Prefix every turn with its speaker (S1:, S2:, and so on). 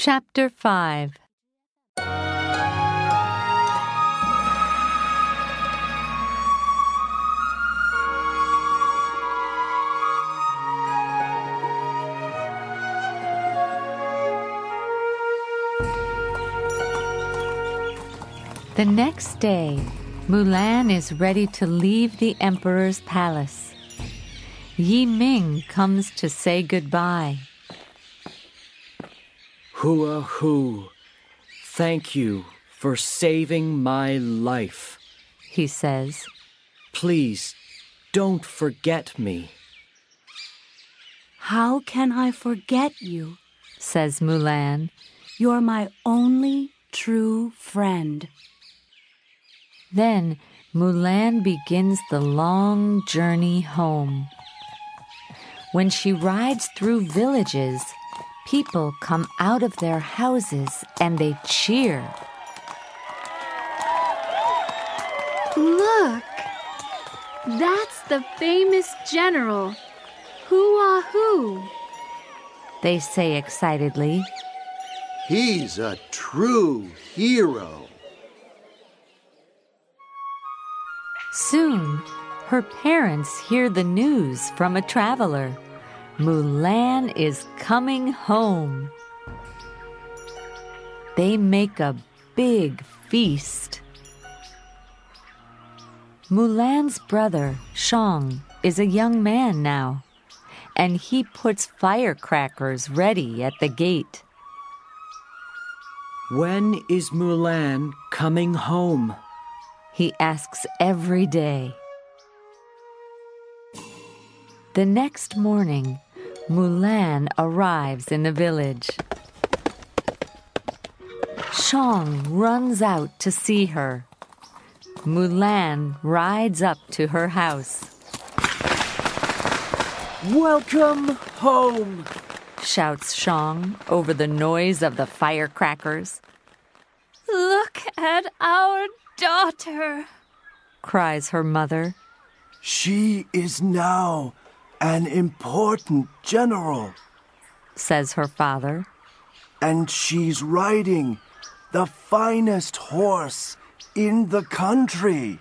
S1: Chapter 5 The next day, Mulan is ready to leave the emperor's palace. Yi Ming comes to say goodbye.
S2: Hua Hu, thank you for saving my life.
S1: He says,
S2: Please don't forget me.
S3: How can I forget you?
S1: says Mulan.
S3: You're my only true friend.
S1: Then Mulan begins the long journey home. When she rides through villages, people come out of their houses and they cheer.
S4: Look! That's the famous general, Hua Hu.
S1: They say excitedly.
S5: He's a true hero.
S1: Soon, her parents hear the news from a traveler. Mulan is coming home. They make a big feast. Mulan's brother, Shang, is a young man now, and he puts firecrackers ready at the gate.
S2: When is Mulan coming home?
S1: He asks every day. The next morning, Mulan arrives in the village. Shang runs out to see her. Mulan rides up to her house.
S2: Welcome home.
S1: Shouts Shang over the noise of the firecrackers.
S4: Look at our daughter.
S1: Cries her mother.
S5: She is now an important general,
S1: Says her father.
S5: and she's riding the finest horse in the country.